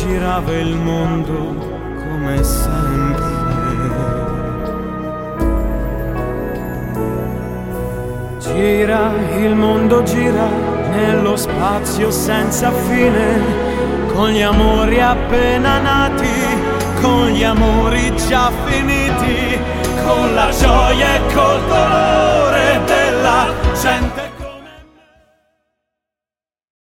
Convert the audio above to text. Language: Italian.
girava il mondo come sempre. Gira, il mondo gira nello spazio senza fine, con gli amori appena nati, con gli amori già finiti, con la gioia e col dolore